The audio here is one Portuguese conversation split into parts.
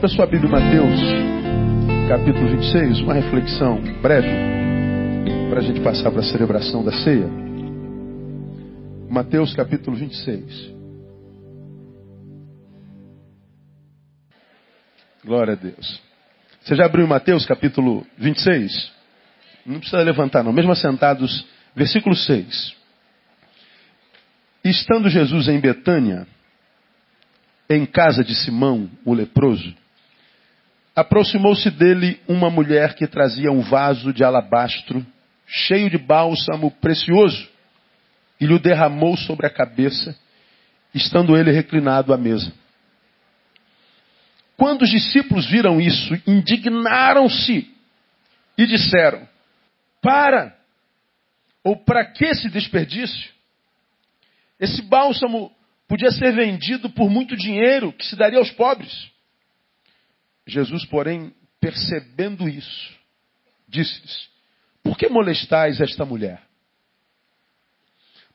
Abra sua Bíblia Mateus, capítulo 26, uma reflexão breve, para a gente passar para a celebração da ceia. Mateus, capítulo 26. Glória a Deus. Você já abriu Mateus, capítulo 26? Não precisa levantar, não. Mesmo assentados, versículo 6. Estando Jesus em Betânia, em casa de Simão, o leproso, aproximou-se dele uma mulher que trazia um vaso de alabastro cheio de bálsamo precioso e lhe derramou sobre a cabeça, estando ele reclinado à mesa. Quando os discípulos viram isso, indignaram-se e disseram: Para! Ou para que esse desperdício? Esse bálsamo podia ser vendido por muito dinheiro que se daria aos pobres. Jesus, porém, percebendo isso, disse-lhes: Por que molestais esta mulher?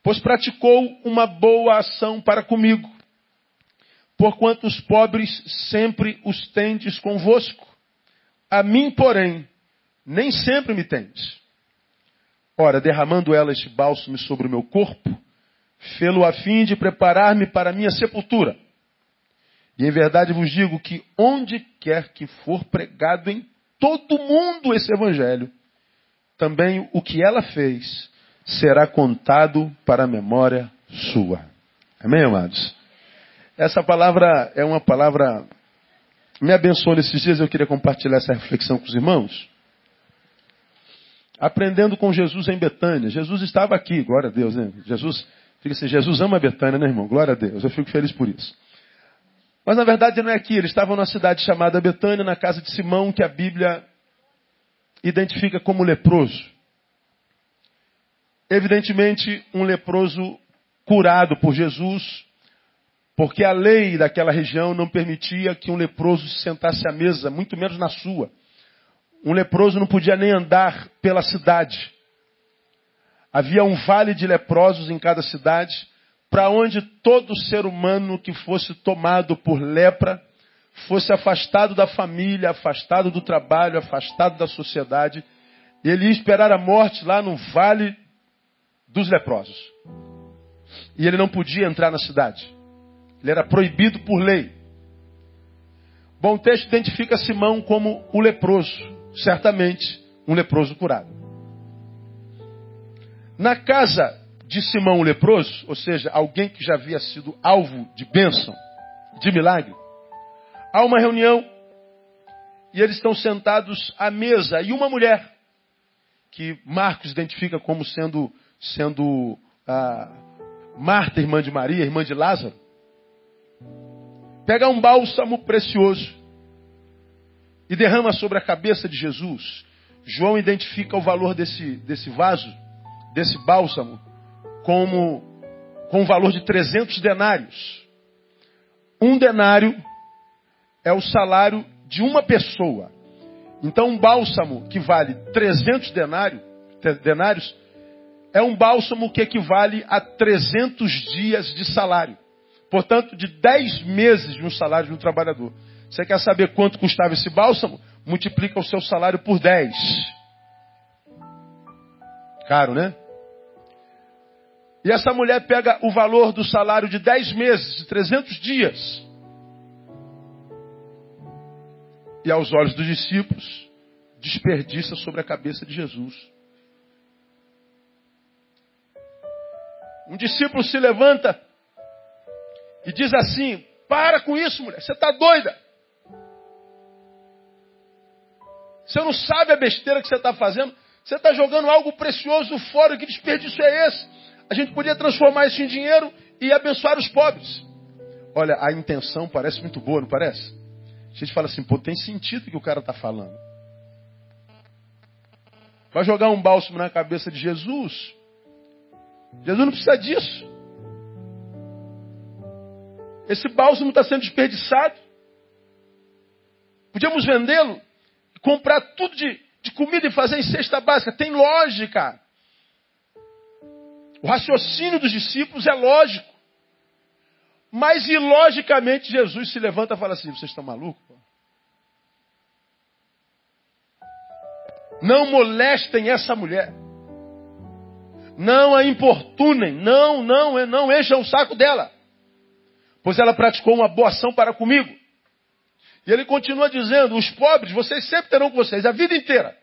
Pois praticou uma boa ação para comigo, porquanto os pobres sempre os tendes convosco. A mim, porém, nem sempre me tendes. Ora, derramando ela este bálsamo sobre o meu corpo, fê-lo a fim de preparar-me para a minha sepultura. E em verdade vos digo que onde quer que for pregado em todo mundo esse evangelho, também o que ela fez será contado para a memória sua. Amém, amados? Essa palavra é uma palavra me abençoou nesses dias, eu queria compartilhar essa reflexão com os irmãos. Aprendendo com Jesus em Betânia. Jesus estava aqui, glória a Deus, né? Jesus, fica assim, Jesus ama Betânia, né, irmão? Glória a Deus, eu fico feliz por isso. Mas na verdade não é aqui, eles estavam numa cidade chamada Betânia, na casa de Simão, que a Bíblia identifica como leproso. Evidentemente, um leproso curado por Jesus, porque a lei daquela região não permitia que um leproso se sentasse à mesa, muito menos na sua. Um leproso não podia nem andar pela cidade. Havia um vale de leprosos em cada cidade, para onde todo ser humano que fosse tomado por lepra fosse afastado da família, afastado do trabalho, afastado da sociedade, ele ia esperar a morte lá no vale dos leprosos. E ele não podia entrar na cidade. Ele era proibido por lei. Bom, o texto identifica Simão como o leproso, certamente um leproso curado. Na casa de Simão o leproso, ou seja, alguém que já havia sido alvo de bênção, de milagre, há uma reunião e eles estão sentados à mesa e uma mulher que Marcos identifica como sendo sendo ah, Marta, irmã de Maria, irmã de Lázaro, pega um bálsamo precioso e derrama sobre a cabeça de Jesus. João identifica o valor desse, desse vaso, desse bálsamo, como com o valor de 300 denários. Um denário é o salário de uma pessoa. Então, um bálsamo que vale 300 denários denários, é um bálsamo que equivale a 300 dias de salário. Portanto, de 10 meses de um salário de um trabalhador. Você quer saber quanto custava esse bálsamo? Multiplica o seu salário por 10. Caro, né? E essa mulher pega o valor do salário de 10 meses, de 300 dias. E aos olhos dos discípulos, desperdiça sobre a cabeça de Jesus. Um discípulo se levanta e diz assim: Para com isso, mulher, você está doida. Você não sabe a besteira que você está fazendo. Você está jogando algo precioso fora. Que desperdício é esse? A gente podia transformar isso em dinheiro e abençoar os pobres. Olha, a intenção parece muito boa, não parece? A gente fala assim, pô, tem sentido o que o cara está falando. Vai jogar um bálsamo na cabeça de Jesus? Jesus não precisa disso. Esse bálsamo está sendo desperdiçado. Podíamos vendê-lo, comprar tudo de, de comida e fazer em cesta básica. Tem lógica. O raciocínio dos discípulos é lógico. Mas ilogicamente Jesus se levanta e fala assim: vocês estão malucos? Não molestem essa mulher. Não a importunem. Não, não, não encham o saco dela. Pois ela praticou uma boa ação para comigo. E ele continua dizendo: os pobres, vocês sempre terão com vocês, a vida inteira.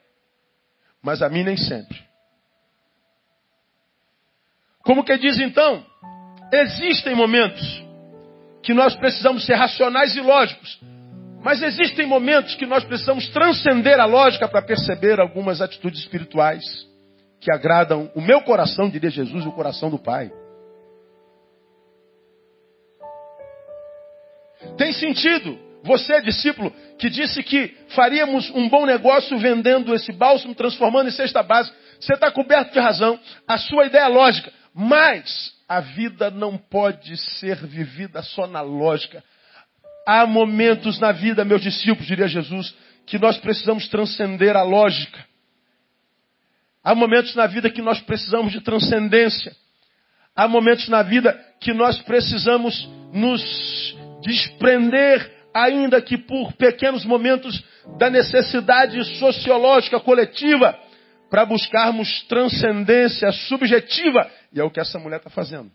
Mas a mim nem sempre. Como que diz então? Existem momentos que nós precisamos ser racionais e lógicos. Mas existem momentos que nós precisamos transcender a lógica para perceber algumas atitudes espirituais que agradam o meu coração, diria Jesus, e o coração do Pai. Tem sentido você, discípulo, que disse que faríamos um bom negócio vendendo esse bálsamo, transformando em cesta básica. Você está coberto de razão. A sua ideia é lógica. Mas a vida não pode ser vivida só na lógica. Há momentos na vida, meus discípulos, diria Jesus, que nós precisamos transcender a lógica. Há momentos na vida que nós precisamos de transcendência. Há momentos na vida que nós precisamos nos desprender, ainda que por pequenos momentos, da necessidade sociológica coletiva, para buscarmos transcendência subjetiva. E é o que essa mulher está fazendo.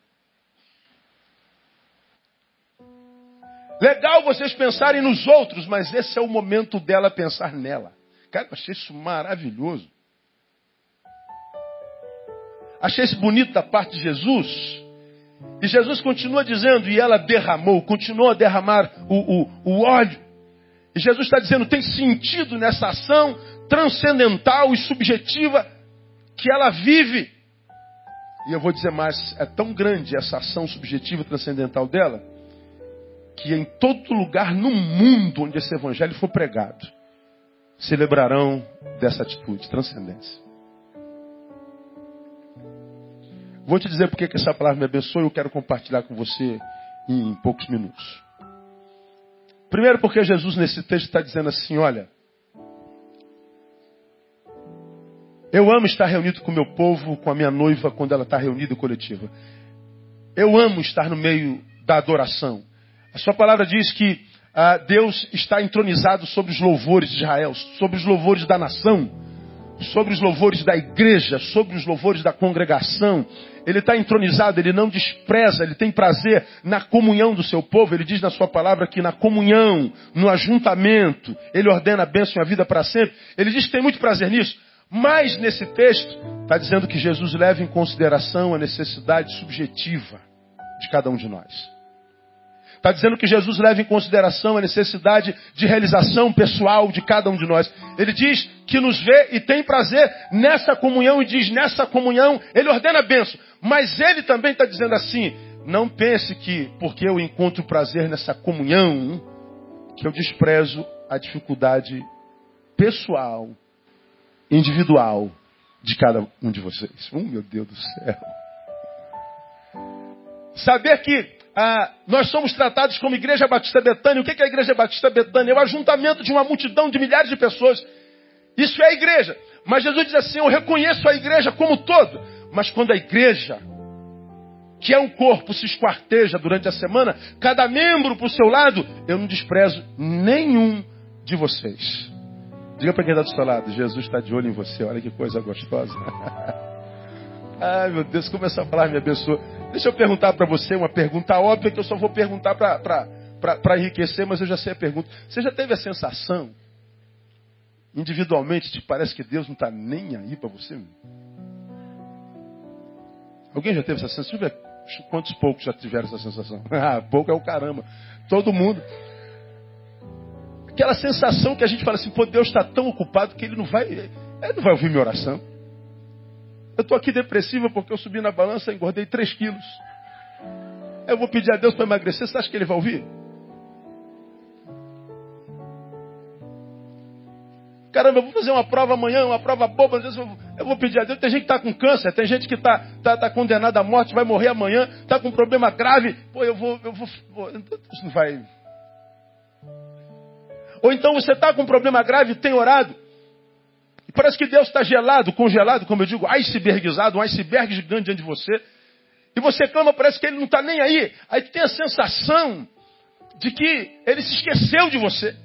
Legal vocês pensarem nos outros, mas esse é o momento dela pensar nela. Cara, eu achei isso maravilhoso. Achei isso bonito da parte de Jesus. E Jesus continua dizendo, e ela derramou, continuou a derramar o, o, o óleo. E Jesus está dizendo, tem sentido nessa ação transcendental e subjetiva que ela vive. E eu vou dizer mais, é tão grande essa ação subjetiva transcendental dela, que em todo lugar no mundo onde esse evangelho for pregado, celebrarão dessa atitude, transcendência. Vou te dizer porque que essa palavra me abençoa e eu quero compartilhar com você em poucos minutos. Primeiro, porque Jesus nesse texto está dizendo assim: olha, eu amo estar reunido com o meu povo, com a minha noiva, quando ela está reunida coletiva. Eu amo estar no meio da adoração. A sua palavra diz que ah, Deus está entronizado sobre os louvores de Israel, sobre os louvores da nação sobre os louvores da igreja, sobre os louvores da congregação. Ele está entronizado, ele não despreza, ele tem prazer na comunhão do seu povo. Ele diz na sua palavra que na comunhão, no ajuntamento, ele ordena a bênção e a vida para sempre. Ele diz que tem muito prazer nisso. Mas nesse texto, está dizendo que Jesus leva em consideração a necessidade subjetiva de cada um de nós. Está dizendo que Jesus leva em consideração a necessidade de realização pessoal de cada um de nós. Ele diz que nos vê e tem prazer nessa comunhão e diz nessa comunhão, ele ordena a benção. Mas ele também está dizendo assim: não pense que porque eu encontro prazer nessa comunhão, que eu desprezo a dificuldade pessoal, individual de cada um de vocês. Oh, meu Deus do céu. Saber que ah, nós somos tratados como Igreja Batista Betânia. O que é a Igreja Batista Betânia? É o ajuntamento de uma multidão de milhares de pessoas Isso é a igreja. Mas Jesus diz assim: Eu reconheço a igreja como todo. Mas quando a igreja, que é um corpo, se esquarteja durante a semana, cada membro para o seu lado, eu não desprezo nenhum de vocês. Diga para quem está do seu lado: Jesus está de olho em você. Olha que coisa gostosa. Ai meu Deus, começou a falar, me abençoa. Deixa eu perguntar para você uma pergunta óbvia que eu só vou perguntar para enriquecer, mas eu já sei a pergunta. Você já teve a sensação, individualmente, te parece que Deus não está nem aí para você? Alguém já teve essa sensação? Deixa eu ver quantos poucos já tiveram essa sensação. ah, pouco é o caramba. Todo mundo. Aquela sensação que a gente fala assim, pô, Deus está tão ocupado que ele não vai, ele não vai ouvir minha oração. Eu estou aqui depressiva porque eu subi na balança e engordei 3 quilos. Eu vou pedir a Deus para emagrecer, você acha que ele vai ouvir? Caramba, eu vou fazer uma prova amanhã, uma prova boba. Eu vou pedir a Deus. Tem gente que está com câncer, tem gente que está tá, tá condenada à morte, vai morrer amanhã, está com um problema grave. Pô, eu vou. Eu vou isso não vai. Ou então você está com um problema grave e tem orado. E parece que Deus está gelado, congelado, como eu digo, icebergizado, um iceberg gigante diante de você. E você clama, parece que ele não está nem aí. Aí tem a sensação de que ele se esqueceu de você.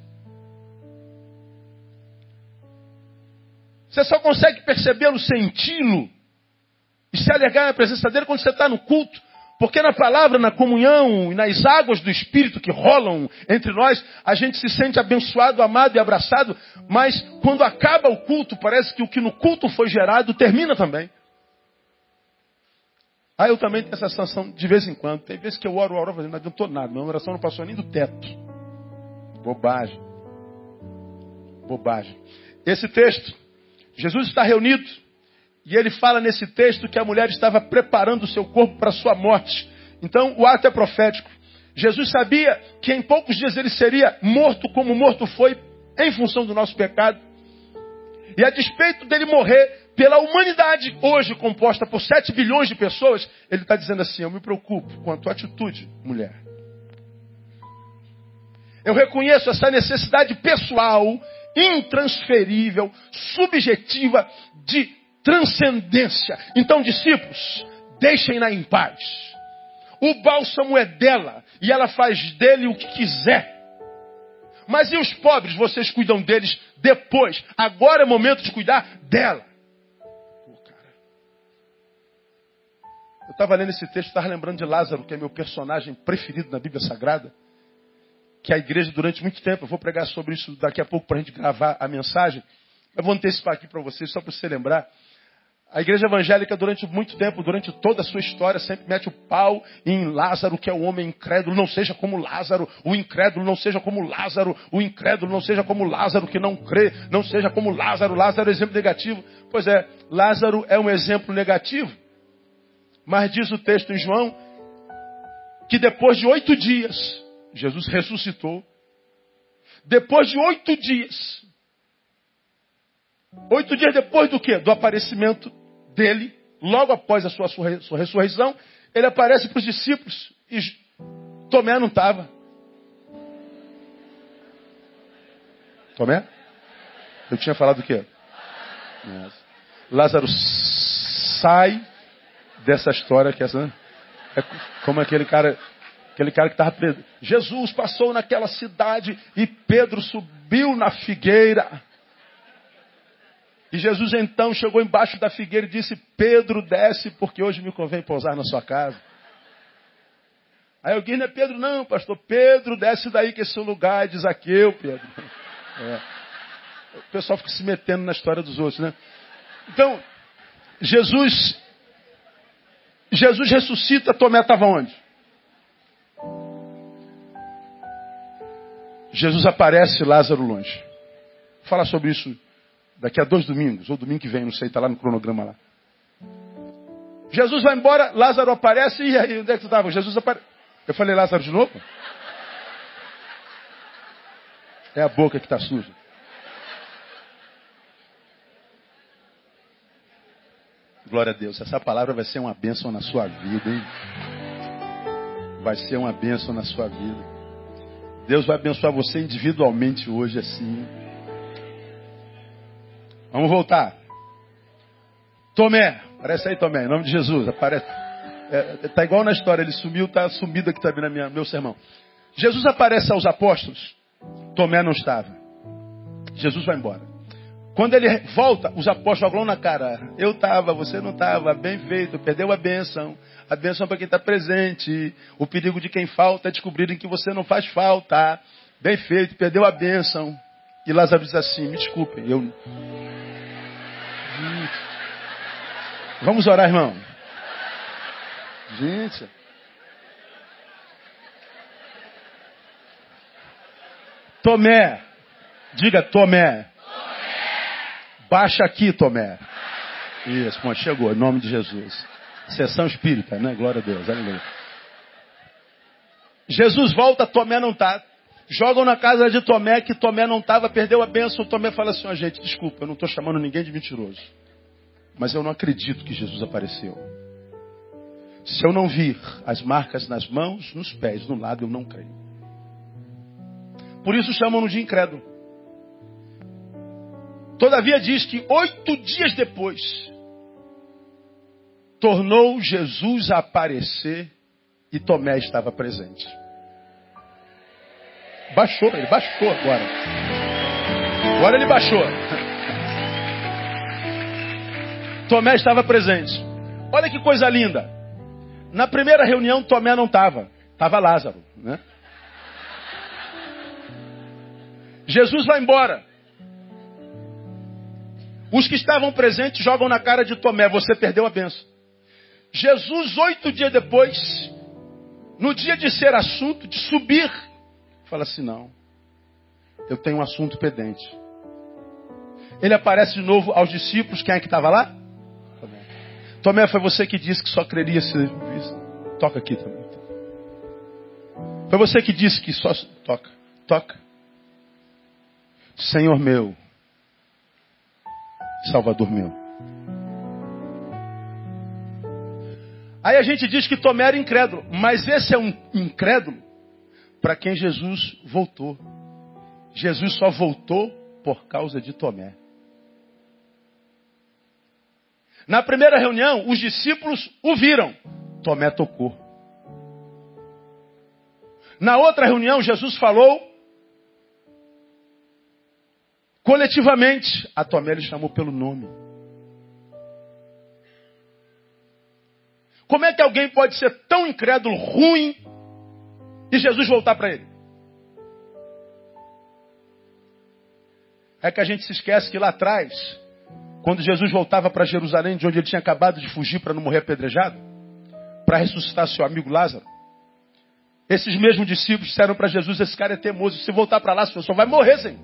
Você só consegue percebê-lo, senti-lo e se alegrar na presença dele quando você está no culto. Porque na palavra, na comunhão e nas águas do Espírito que rolam entre nós, a gente se sente abençoado, amado e abraçado, mas quando acaba o culto, parece que o que no culto foi gerado termina também. Ah, eu também tenho essa sensação de vez em quando. Tem vezes que eu oro, oro, não adiantou nada. Minha oração não passou nem do teto. Bobagem. Bobagem. Esse texto, Jesus está reunido e ele fala nesse texto que a mulher estava preparando o seu corpo para a sua morte. Então, o ato é profético. Jesus sabia que em poucos dias ele seria morto como morto foi em função do nosso pecado. E a despeito dele morrer pela humanidade hoje composta por 7 bilhões de pessoas, ele está dizendo assim: Eu me preocupo com a tua atitude, mulher. Eu reconheço essa necessidade pessoal, intransferível, subjetiva, de transcendência. Então, discípulos, deixem-na em paz. O bálsamo é dela e ela faz dele o que quiser. Mas e os pobres? Vocês cuidam deles depois. Agora é momento de cuidar dela. Pô, cara. Eu estava lendo esse texto, estava lembrando de Lázaro, que é meu personagem preferido na Bíblia Sagrada. Que a igreja, durante muito tempo, eu vou pregar sobre isso daqui a pouco para a gente gravar a mensagem. Eu vou antecipar aqui para vocês, só para você lembrar. A igreja evangélica, durante muito tempo, durante toda a sua história, sempre mete o pau em Lázaro, que é o homem incrédulo. Não seja como Lázaro, o incrédulo não seja como Lázaro, o incrédulo não seja como Lázaro que não crê, não seja como Lázaro. Lázaro é exemplo negativo. Pois é, Lázaro é um exemplo negativo. Mas diz o texto em João que depois de oito dias, Jesus ressuscitou. Depois de oito dias, oito dias depois do que? Do aparecimento dele, logo após a sua, sua ressurreição, ele aparece para os discípulos e Tomé não estava. Tomé? Eu tinha falado o quê? Lázaro sai dessa história que essa é como aquele cara, aquele cara que estava preso. Jesus passou naquela cidade e Pedro subiu na figueira. E Jesus então chegou embaixo da figueira e disse: Pedro, desce, porque hoje me convém pousar na sua casa. Aí alguém não é Pedro, não, pastor. Pedro, desce daí que esse é o lugar de Zaqueu, Pedro. É. O pessoal fica se metendo na história dos outros, né? Então, Jesus, Jesus ressuscita, Tomé estava onde? Jesus aparece Lázaro longe. Vou falar sobre isso Daqui a dois domingos, ou domingo que vem, não sei, está lá no cronograma lá. Jesus vai embora, Lázaro aparece, e aí, onde é que tu estava? Jesus aparece. Eu falei Lázaro de novo? É a boca que está suja. Glória a Deus. Essa palavra vai ser uma bênção na sua vida, hein? Vai ser uma bênção na sua vida. Deus vai abençoar você individualmente hoje assim. Vamos voltar. Tomé, aparece aí Tomé, em nome de Jesus, aparece. É, tá igual na história, ele sumiu, tá sumido aqui também no meu sermão. Jesus aparece aos apóstolos, Tomé não estava. Jesus vai embora. Quando ele volta, os apóstolos falam na cara: Eu estava, você não estava, bem feito, perdeu a bênção. A bênção para quem está presente. O perigo de quem falta é descobrirem que você não faz falta. Bem feito, perdeu a bênção. E Lázaro diz assim: Me desculpem, eu. Vamos orar, irmão. Gente. Tomé. Diga Tomé. Baixa aqui, Tomé. Isso, bom, chegou, em nome de Jesus. Sessão espírita, né? Glória a Deus, aleluia. Jesus volta, Tomé não está. Jogam na casa de Tomé, que Tomé não estava, perdeu a bênção. Tomé fala assim: ó, gente, desculpa, eu não estou chamando ninguém de mentiroso. Mas eu não acredito que Jesus apareceu. Se eu não vir as marcas nas mãos, nos pés, no lado, eu não creio. Por isso chamam-no de incrédulo. Todavia diz que oito dias depois, tornou Jesus a aparecer e Tomé estava presente. Baixou, ele baixou agora. Agora ele baixou. Tomé estava presente. Olha que coisa linda. Na primeira reunião, Tomé não estava. Estava Lázaro. Né? Jesus vai embora. Os que estavam presentes jogam na cara de Tomé: Você perdeu a benção. Jesus, oito dias depois, no dia de ser assunto, de subir, fala assim: Não, eu tenho um assunto pendente. Ele aparece de novo aos discípulos. Quem é que estava lá? Tomé. Tomé, foi você que disse que só creria se. Toca aqui também. Foi você que disse que só. Toca, toca. Senhor meu, Salvador meu. Aí a gente diz que Tomé era incrédulo, mas esse é um incrédulo para quem Jesus voltou. Jesus só voltou por causa de Tomé. Na primeira reunião, os discípulos o viram. Tomé tocou. Na outra reunião, Jesus falou coletivamente. A Tomé ele chamou pelo nome. Como é que alguém pode ser tão incrédulo, ruim, e Jesus voltar para ele? É que a gente se esquece que lá atrás, quando Jesus voltava para Jerusalém, de onde ele tinha acabado de fugir para não morrer apedrejado, para ressuscitar seu amigo Lázaro, esses mesmos discípulos disseram para Jesus: Esse cara é teimoso, se voltar para lá, o senhor só vai morrer, Senhor.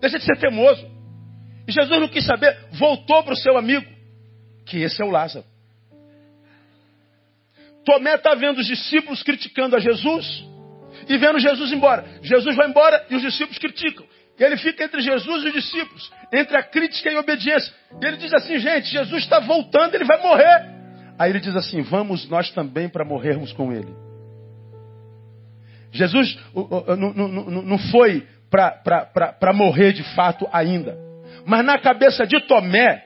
Deixa de ser teimoso. E Jesus não quis saber, voltou para o seu amigo, que esse é o Lázaro. Tomé está vendo os discípulos criticando a Jesus e vendo Jesus embora. Jesus vai embora e os discípulos criticam. Ele fica entre Jesus e os discípulos, entre a crítica e a obediência. E ele diz assim: gente, Jesus está voltando, ele vai morrer. Aí ele diz assim: vamos nós também para morrermos com ele. Jesus não foi para morrer de fato ainda. Mas na cabeça de Tomé,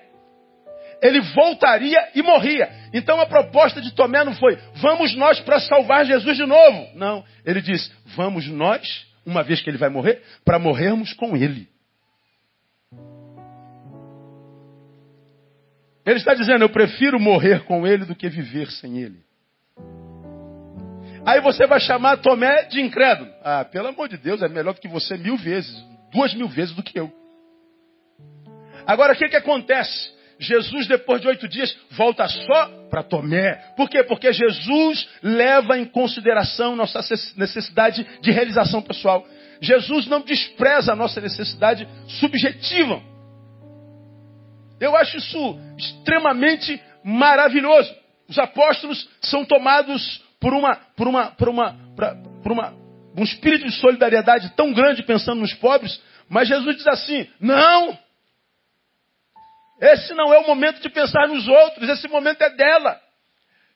ele voltaria e morria. Então a proposta de Tomé não foi, vamos nós para salvar Jesus de novo. Não, ele diz, vamos nós, uma vez que ele vai morrer, para morrermos com ele. Ele está dizendo, eu prefiro morrer com ele do que viver sem ele. Aí você vai chamar Tomé de incrédulo. Ah, pelo amor de Deus, é melhor do que você mil vezes, duas mil vezes do que eu. Agora, o que, que acontece? Jesus, depois de oito dias, volta só para Tomé. Por quê? Porque Jesus leva em consideração nossa necessidade de realização pessoal. Jesus não despreza a nossa necessidade subjetiva. Eu acho isso extremamente maravilhoso. Os apóstolos são tomados por uma, por uma, por uma, por uma, um espírito de solidariedade tão grande pensando nos pobres, mas Jesus diz assim: não, esse não é o momento de pensar nos outros, esse momento é dela.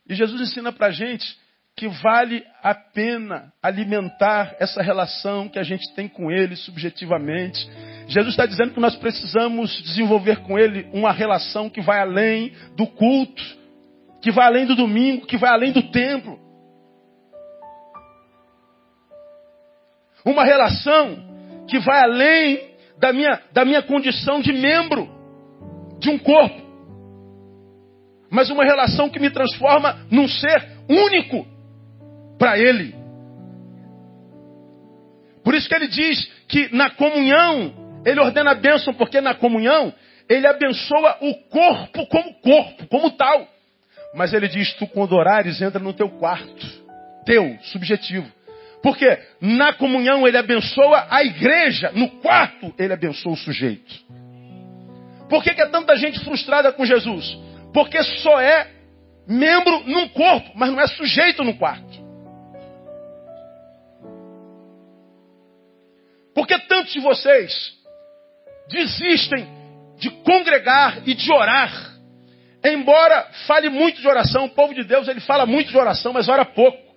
E Jesus ensina para a gente que vale a pena alimentar essa relação que a gente tem com Ele subjetivamente. Jesus está dizendo que nós precisamos desenvolver com Ele uma relação que vai além do culto, que vai além do domingo, que vai além do templo. Uma relação que vai além da minha, da minha condição de membro de um corpo. Mas uma relação que me transforma num ser único para Ele. Por isso que ele diz que na comunhão ele ordena a bênção, porque na comunhão ele abençoa o corpo como corpo, como tal. Mas ele diz: tu quando orares, entra no teu quarto, teu, subjetivo. Porque na comunhão ele abençoa a igreja, no quarto ele abençoa o sujeito. Por que, que é tanta gente frustrada com Jesus? Porque só é membro num corpo, mas não é sujeito no quarto. Por que tantos de vocês desistem de congregar e de orar. Embora fale muito de oração, o povo de Deus ele fala muito de oração, mas ora pouco.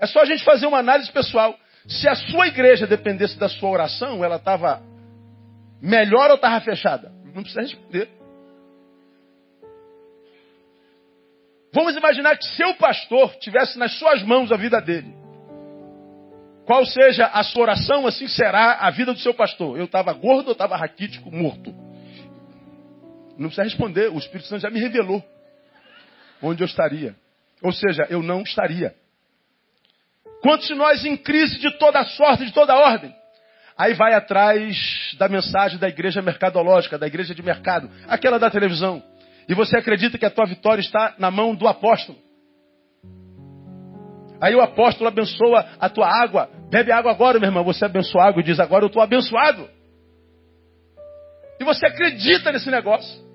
É só a gente fazer uma análise pessoal. Se a sua igreja dependesse da sua oração, ela estava melhor ou estava fechada? Não precisa responder. Vamos imaginar que seu pastor tivesse nas suas mãos a vida dele. Qual seja a sua oração, assim será a vida do seu pastor. Eu estava gordo ou estava raquítico, morto? Não precisa responder, o Espírito Santo já me revelou onde eu estaria. Ou seja, eu não estaria. Quantos de nós em crise de toda sorte, de toda ordem? Aí vai atrás da mensagem da igreja mercadológica, da igreja de mercado, aquela da televisão. E você acredita que a tua vitória está na mão do apóstolo. Aí o apóstolo abençoa a tua água. Bebe água agora, meu irmão. Você abençoa água e diz agora eu estou abençoado. E você acredita nesse negócio.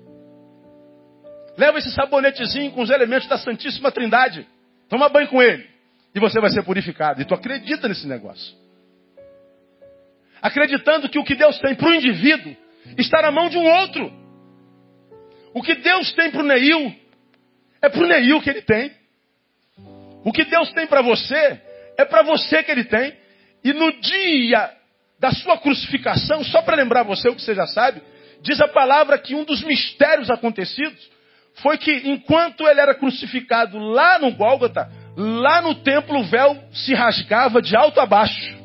Leva esse sabonetezinho com os elementos da Santíssima Trindade. Toma banho com ele. E você vai ser purificado. E tu acredita nesse negócio. Acreditando que o que Deus tem para o indivíduo está na mão de um outro. O que Deus tem para o Neil é para o Neil que ele tem. O que Deus tem para você é para você que Ele tem. E no dia da sua crucificação, só para lembrar você o que você já sabe, diz a palavra que um dos mistérios acontecidos foi que enquanto ele era crucificado lá no Gólgota, lá no templo o véu se rasgava de alto a baixo.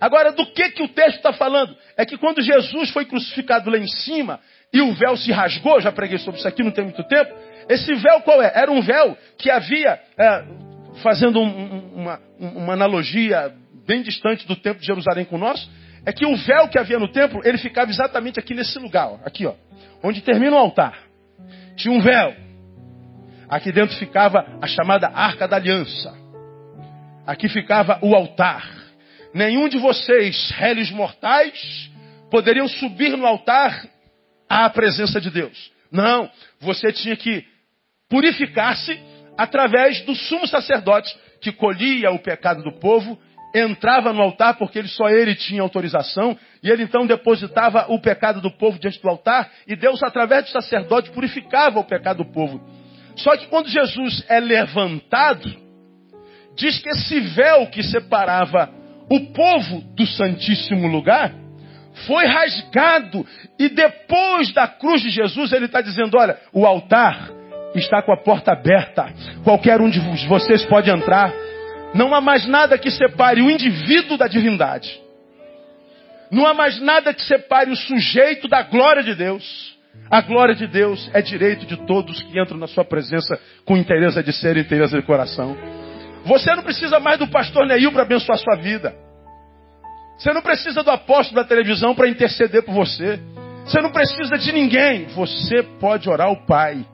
Agora, do que, que o texto está falando? É que quando Jesus foi crucificado lá em cima e o véu se rasgou, já preguei sobre isso aqui, não tem muito tempo, esse véu qual é? Era um véu que havia, é, fazendo um, uma, uma analogia bem distante do templo de Jerusalém com o nosso, é que o véu que havia no templo, ele ficava exatamente aqui nesse lugar, ó, aqui, ó, onde termina o altar. Tinha um véu. Aqui dentro ficava a chamada Arca da Aliança. Aqui ficava o altar. Nenhum de vocês, réis mortais, poderiam subir no altar à presença de Deus. Não, você tinha que purificar-se através do sumo sacerdote que colhia o pecado do povo, entrava no altar porque ele só ele tinha autorização, e ele então depositava o pecado do povo diante do altar, e Deus, através do sacerdote, purificava o pecado do povo. Só que quando Jesus é levantado, diz que esse véu que separava o povo do Santíssimo Lugar foi rasgado, e depois da cruz de Jesus, ele está dizendo: olha, o altar está com a porta aberta. Qualquer um de vocês pode entrar. Não há mais nada que separe o indivíduo da divindade. Não há mais nada que separe o sujeito da glória de Deus. A glória de Deus é direito de todos que entram na sua presença com interesse de ser e interesse de coração. Você não precisa mais do pastor Neil para abençoar sua vida. Você não precisa do apóstolo da televisão para interceder por você. Você não precisa de ninguém. Você pode orar ao Pai.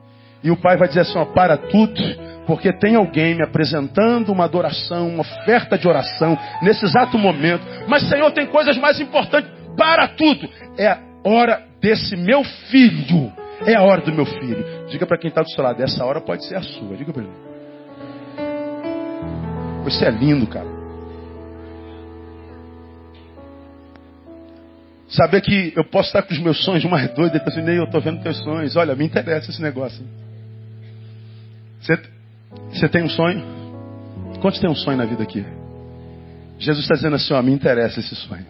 E o pai vai dizer assim: ó, para tudo, porque tem alguém me apresentando uma adoração, uma oferta de oração nesse exato momento. Mas, Senhor, tem coisas mais importantes. Para tudo. É a hora desse meu filho. É a hora do meu filho. Diga para quem está do seu lado: essa hora pode ser a sua. Diga para ele. Isso é lindo, cara. Saber que eu posso estar com os meus sonhos mais doidos, e assim, eu estou vendo teus sonhos. Olha, me interessa esse negócio. Você, você tem um sonho? Quantos tem um sonho na vida aqui? Jesus está dizendo assim, ó, me interessa esse sonho.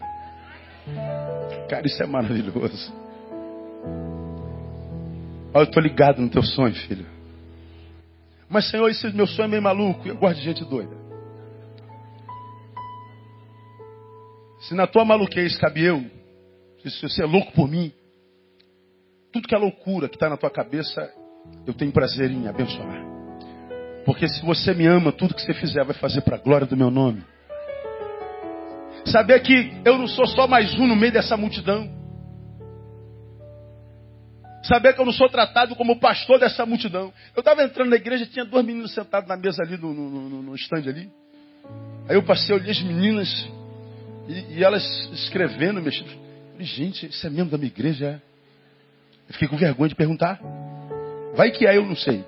Cara, isso é maravilhoso. Olha, eu estou ligado no teu sonho, filho. Mas, Senhor, esse meu sonho é meio maluco. Eu gosto de gente doida. Se na tua maluquez cabe eu, se você é louco por mim, tudo que é loucura que está na tua cabeça, eu tenho prazer em abençoar. Porque se você me ama, tudo que você fizer vai fazer para a glória do meu nome. Saber que eu não sou só mais um no meio dessa multidão. Saber que eu não sou tratado como pastor dessa multidão. Eu estava entrando na igreja, tinha duas meninas sentadas na mesa ali, no, no, no, no stand ali. Aí eu passei, olhei as meninas e, e elas escrevendo, mexendo. Falei, gente, isso é membro da minha igreja? É? Eu fiquei com vergonha de perguntar. Vai que é, eu não sei.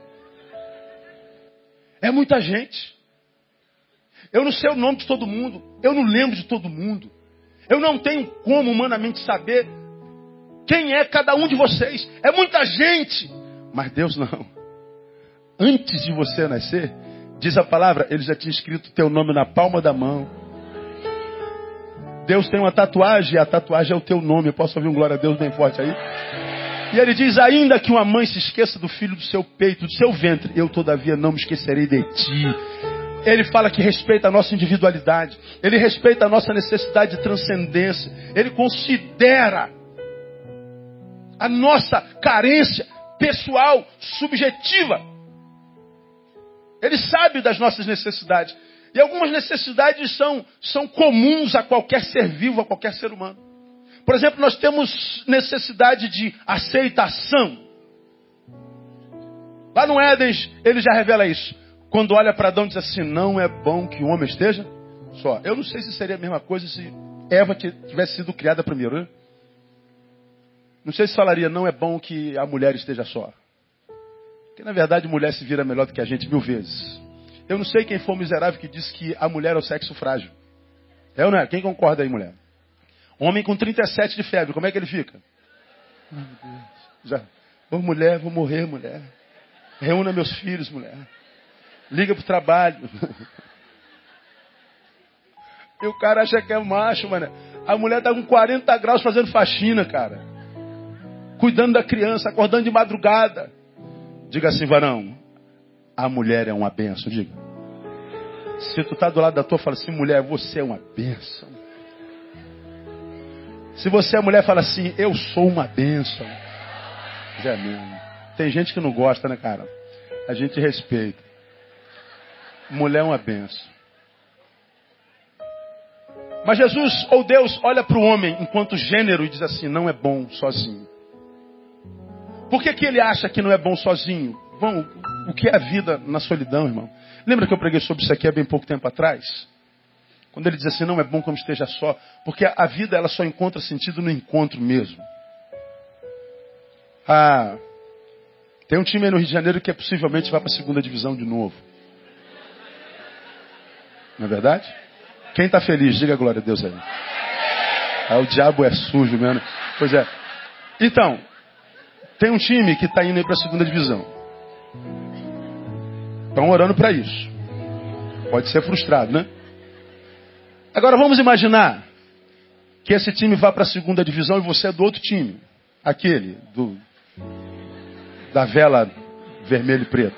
É muita gente. Eu não sei o nome de todo mundo. Eu não lembro de todo mundo. Eu não tenho como humanamente saber quem é cada um de vocês. É muita gente. Mas Deus não. Antes de você nascer, diz a palavra, ele já tinha escrito teu nome na palma da mão. Deus tem uma tatuagem, e a tatuagem é o teu nome. Eu posso ouvir um glória a Deus bem forte aí? E ele diz: ainda que uma mãe se esqueça do filho do seu peito, do seu ventre, eu todavia não me esquecerei de ti. Ele fala que respeita a nossa individualidade, ele respeita a nossa necessidade de transcendência, ele considera a nossa carência pessoal, subjetiva. Ele sabe das nossas necessidades. E algumas necessidades são, são comuns a qualquer ser vivo, a qualquer ser humano. Por exemplo, nós temos necessidade de aceitação. Lá no Éden, ele já revela isso. Quando olha para Adão, diz assim: Não é bom que o homem esteja só. Eu não sei se seria a mesma coisa se Eva tivesse sido criada primeiro. Né? Não sei se falaria: Não é bom que a mulher esteja só. Porque na verdade, mulher se vira melhor do que a gente mil vezes. Eu não sei quem foi o miserável que disse que a mulher é o sexo frágil. É ou não é? Quem concorda aí, mulher? Homem com 37 de febre, como é que ele fica? Meu Deus. Já. Ô mulher, vou morrer, mulher. Reúna meus filhos, mulher. Liga pro trabalho. E o cara acha que é macho, mano. A mulher tá com 40 graus fazendo faxina, cara. Cuidando da criança, acordando de madrugada. Diga assim, varão. A mulher é uma benção, diga. Se tu tá do lado da tua, fala assim, mulher, você é uma benção. Se você é mulher, fala assim, eu sou uma benção. É mesmo. Tem gente que não gosta, né, cara? A gente respeita. Mulher é uma benção. Mas Jesus, ou Deus, olha para o homem enquanto gênero e diz assim: não é bom sozinho. Por que, que ele acha que não é bom sozinho? Bom, o que é a vida na solidão, irmão? Lembra que eu preguei sobre isso aqui há bem pouco tempo atrás? Quando ele diz assim, não é bom como esteja só, porque a vida ela só encontra sentido no encontro mesmo. Ah, tem um time aí no Rio de Janeiro que é possivelmente vai para a segunda divisão de novo. Não é verdade? Quem está feliz, diga glória a Deus aí. Ah, o diabo é sujo mesmo. Pois é. Então, tem um time que está indo para a segunda divisão. Estão orando para isso. Pode ser frustrado, né? Agora vamos imaginar que esse time vá para a segunda divisão e você é do outro time. Aquele, do, da vela vermelho e preta.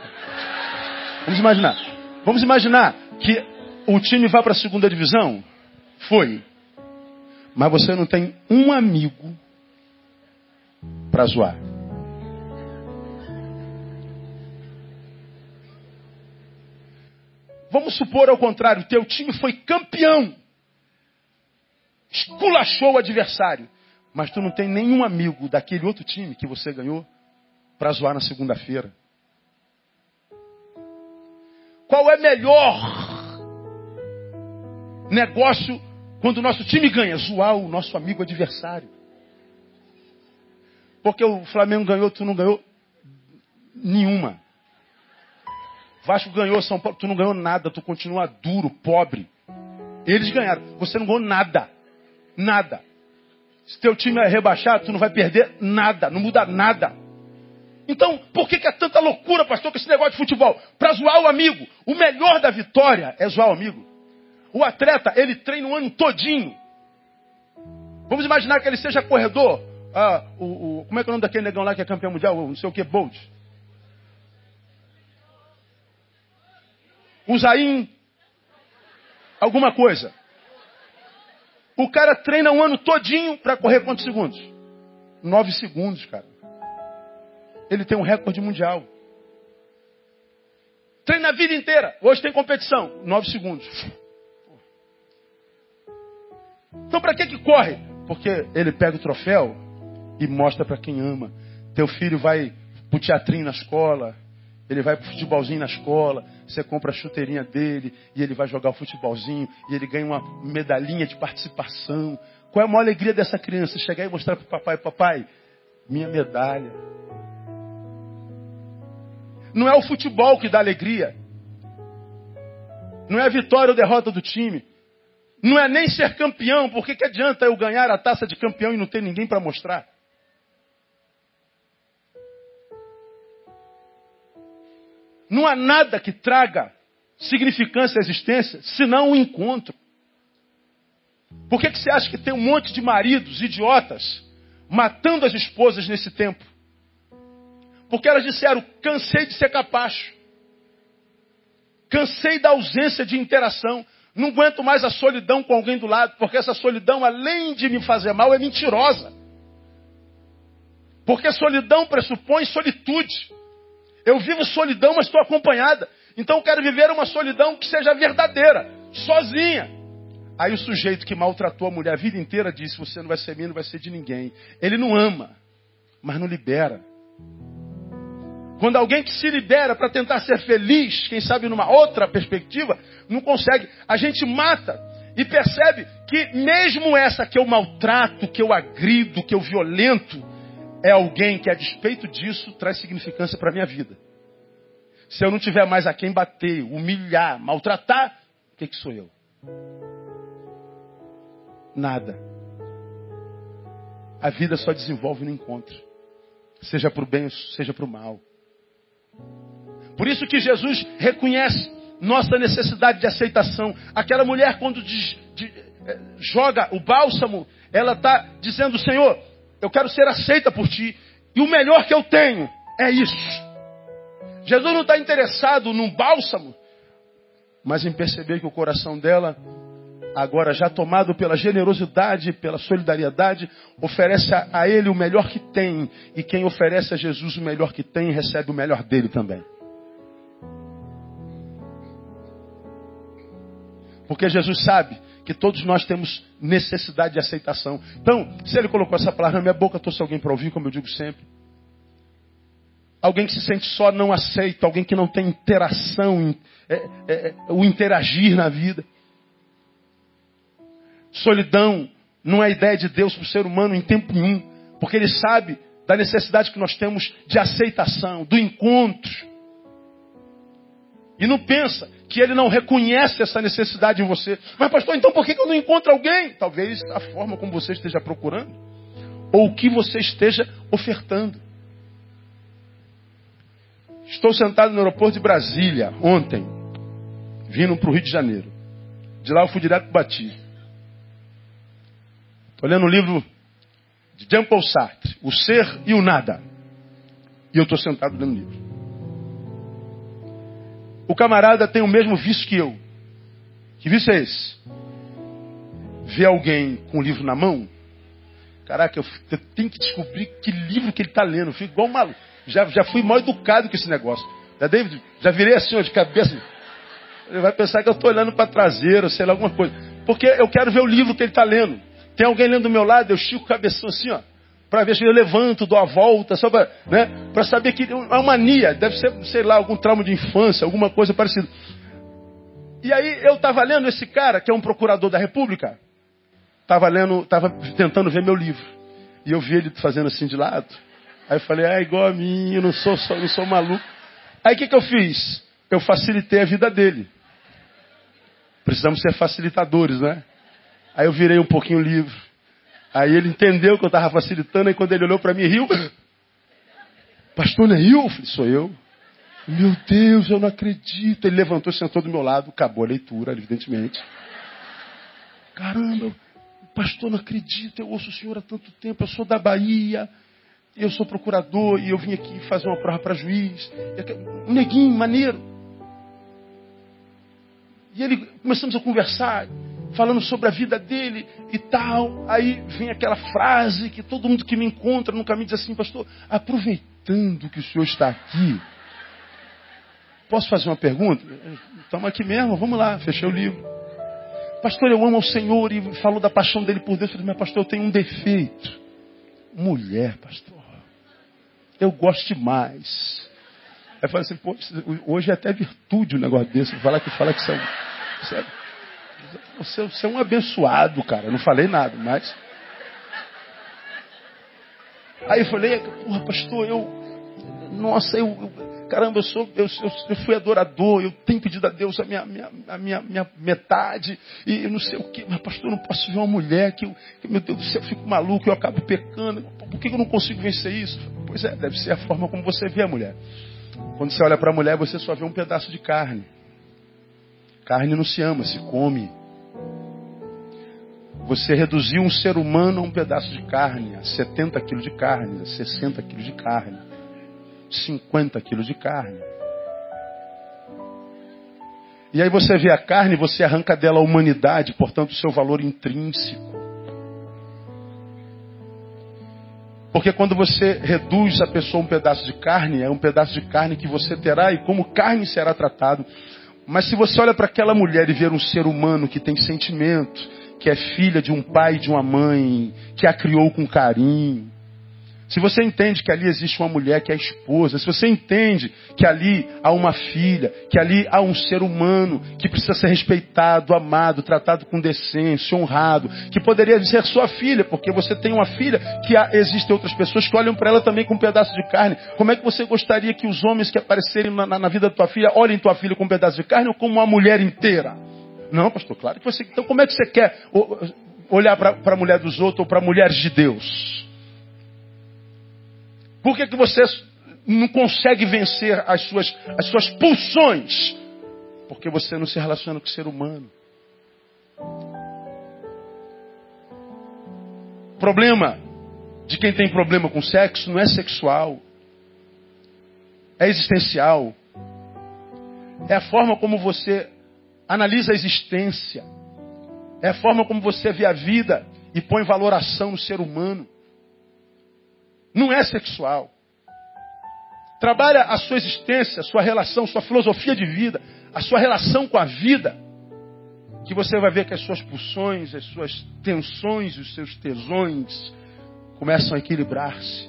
Vamos imaginar. Vamos imaginar que o time vai para a segunda divisão? Foi. Mas você não tem um amigo para zoar. Vamos supor ao contrário, teu time foi campeão. Esculachou o adversário. Mas tu não tem nenhum amigo daquele outro time que você ganhou para zoar na segunda-feira. Qual é melhor negócio quando o nosso time ganha, zoar o nosso amigo adversário. Porque o Flamengo ganhou, tu não ganhou nenhuma. Vasco ganhou, São Paulo, tu não ganhou nada, tu continua duro, pobre. Eles ganharam, você não ganhou nada. Nada. Se teu time é rebaixado, tu não vai perder nada, não muda nada. Então, por que, que é tanta loucura, pastor, com esse negócio de futebol? Para zoar o amigo. O melhor da vitória é zoar o amigo. O atleta, ele treina o ano todinho. Vamos imaginar que ele seja corredor. Ah, o, o, como é que é o nome daquele negão lá que é campeão mundial? Não sei o que, Bolt. Zain. Alguma coisa. O cara treina um ano todinho para correr quantos segundos? Nove segundos, cara. Ele tem um recorde mundial. Treina a vida inteira. Hoje tem competição. Nove segundos. Então para que que corre? Porque ele pega o troféu e mostra para quem ama. Teu filho vai pro teatrinho na escola, ele vai pro futebolzinho na escola, você compra a chuteirinha dele e ele vai jogar o futebolzinho e ele ganha uma medalhinha de participação. Qual é a maior alegria dessa criança? Chegar e mostrar pro papai, papai, minha medalha. Não é o futebol que dá alegria. Não é a vitória ou derrota do time. Não é nem ser campeão, porque que adianta eu ganhar a taça de campeão e não ter ninguém para mostrar? Não há nada que traga significância à existência, senão um encontro. Por que, que você acha que tem um monte de maridos idiotas matando as esposas nesse tempo? Porque elas disseram: cansei de ser capacho, cansei da ausência de interação, não aguento mais a solidão com alguém do lado, porque essa solidão, além de me fazer mal, é mentirosa. Porque solidão pressupõe solitude. Eu vivo solidão, mas estou acompanhada. Então eu quero viver uma solidão que seja verdadeira, sozinha. Aí o sujeito que maltratou a mulher a vida inteira disse: Você não vai ser minha, não vai ser de ninguém. Ele não ama, mas não libera. Quando alguém que se libera para tentar ser feliz, quem sabe numa outra perspectiva, não consegue. A gente mata e percebe que mesmo essa que eu maltrato, que eu agrido, que eu violento, é alguém que a despeito disso traz significância para a minha vida. Se eu não tiver mais a quem bater, humilhar, maltratar, o que, que sou eu? Nada. A vida só desenvolve no encontro. Seja para o bem, seja para o mal. Por isso que Jesus reconhece nossa necessidade de aceitação. Aquela mulher, quando diz, de, eh, joga o bálsamo, ela está dizendo: Senhor, eu quero ser aceita por ti. E o melhor que eu tenho é isso. Jesus não está interessado num bálsamo, mas em perceber que o coração dela, agora já tomado pela generosidade, pela solidariedade, oferece a, a ele o melhor que tem. E quem oferece a Jesus o melhor que tem, recebe o melhor dele também. Porque Jesus sabe que todos nós temos necessidade de aceitação. Então, se ele colocou essa palavra na minha boca, trouxe alguém para ouvir, como eu digo sempre. Alguém que se sente só não aceito, alguém que não tem interação, é, é, é, o interagir na vida. Solidão não é ideia de Deus para o ser humano em tempo nenhum, porque ele sabe da necessidade que nós temos de aceitação, do encontro. E não pensa que ele não reconhece essa necessidade em você. Mas, pastor, então por que eu não encontro alguém? Talvez a forma como você esteja procurando, ou o que você esteja ofertando. Estou sentado no aeroporto de Brasília ontem, vindo para o Rio de Janeiro. De lá eu fui direto para Bati. Estou lendo um livro de Jean Paul Sartre, O Ser e o Nada. E eu estou sentado lendo o livro. O camarada tem o mesmo vício que eu. Que vício é esse? Ver alguém com o livro na mão. Caraca, eu, eu tenho que descobrir que livro que ele está lendo. Eu fico igual um maluco. Já, já fui mal educado com esse negócio. Já, David, já virei assim, ó, de cabeça. Ele vai pensar que eu estou olhando para traseiro, sei lá, alguma coisa. Porque eu quero ver o livro que ele está lendo. Tem alguém lendo do meu lado, eu estico o cabeção assim, ó para ver se eu levanto, dou a volta, só para né, saber que é uma mania, deve ser, sei lá, algum trauma de infância, alguma coisa parecida. E aí eu estava lendo esse cara, que é um procurador da República, estava lendo, estava tentando ver meu livro. E eu vi ele fazendo assim de lado. Aí eu falei, ah, igual a mim, eu não sou, não sou maluco. Aí o que, que eu fiz? Eu facilitei a vida dele. Precisamos ser facilitadores, né? Aí eu virei um pouquinho o livro. Aí ele entendeu que eu estava facilitando, e quando ele olhou para mim, riu. Pastor, não é falei, sou eu. Meu Deus, eu não acredito. Ele levantou, sentou do meu lado, acabou a leitura, evidentemente. Caramba, pastor, não acredito, eu ouço o senhor há tanto tempo, eu sou da Bahia, eu sou procurador e eu vim aqui fazer uma prova para juiz. Um neguinho, maneiro. E ele começamos a conversar, falando sobre a vida dele e tal. Aí vem aquela frase que todo mundo que me encontra no caminho diz assim, pastor, aproveitando que o senhor está aqui, posso fazer uma pergunta? Estamos aqui mesmo, vamos lá, fechei o livro. Pastor, eu amo ao Senhor e falou da paixão dele por Deus. Eu falei, mas pastor, eu tenho um defeito. Mulher, pastor. Eu gosto demais. Aí eu falei assim, pô, hoje é até virtude o um negócio desse. Falar que fala que você é, você, você, é um abençoado, cara. Eu não falei nada, mas. Aí eu falei, porra, pastor, eu. Nossa, eu, eu caramba, eu, sou, eu, eu, fui adorador, eu tenho pedido a Deus a minha, minha, a minha, minha metade, e eu não sei o que, mas pastor, eu não posso ver uma mulher que, eu, que, meu Deus do céu, eu fico maluco, eu acabo pecando, por que eu não consigo vencer isso? Pois é, deve ser a forma como você vê a mulher. Quando você olha para a mulher, você só vê um pedaço de carne. Carne não se ama, se come. Você reduziu um ser humano a um pedaço de carne, a 70 quilos de carne, a 60 quilos de carne. 50 quilos de carne. E aí você vê a carne, você arranca dela a humanidade, portanto, o seu valor intrínseco. Porque quando você reduz a pessoa a um pedaço de carne, é um pedaço de carne que você terá e como carne será tratado. Mas se você olha para aquela mulher e ver um ser humano que tem sentimento, que é filha de um pai e de uma mãe, que a criou com carinho, se você entende que ali existe uma mulher que é esposa, se você entende que ali há uma filha, que ali há um ser humano que precisa ser respeitado, amado, tratado com decência, honrado, que poderia ser sua filha, porque você tem uma filha que há, existem outras pessoas que olham para ela também com um pedaço de carne. Como é que você gostaria que os homens que aparecerem na, na vida da tua filha olhem tua filha com um pedaço de carne ou como uma mulher inteira? Não, pastor, claro que você. Então, como é que você quer olhar para a mulher dos outros ou para mulheres de Deus? Por que, que você não consegue vencer as suas, as suas pulsões? Porque você não se relaciona com o ser humano. Problema de quem tem problema com sexo não é sexual, é existencial. É a forma como você analisa a existência. É a forma como você vê a vida e põe valoração no ser humano. Não é sexual. Trabalha a sua existência, a sua relação, sua filosofia de vida, a sua relação com a vida, que você vai ver que as suas pulsões, as suas tensões, os seus tesões começam a equilibrar-se.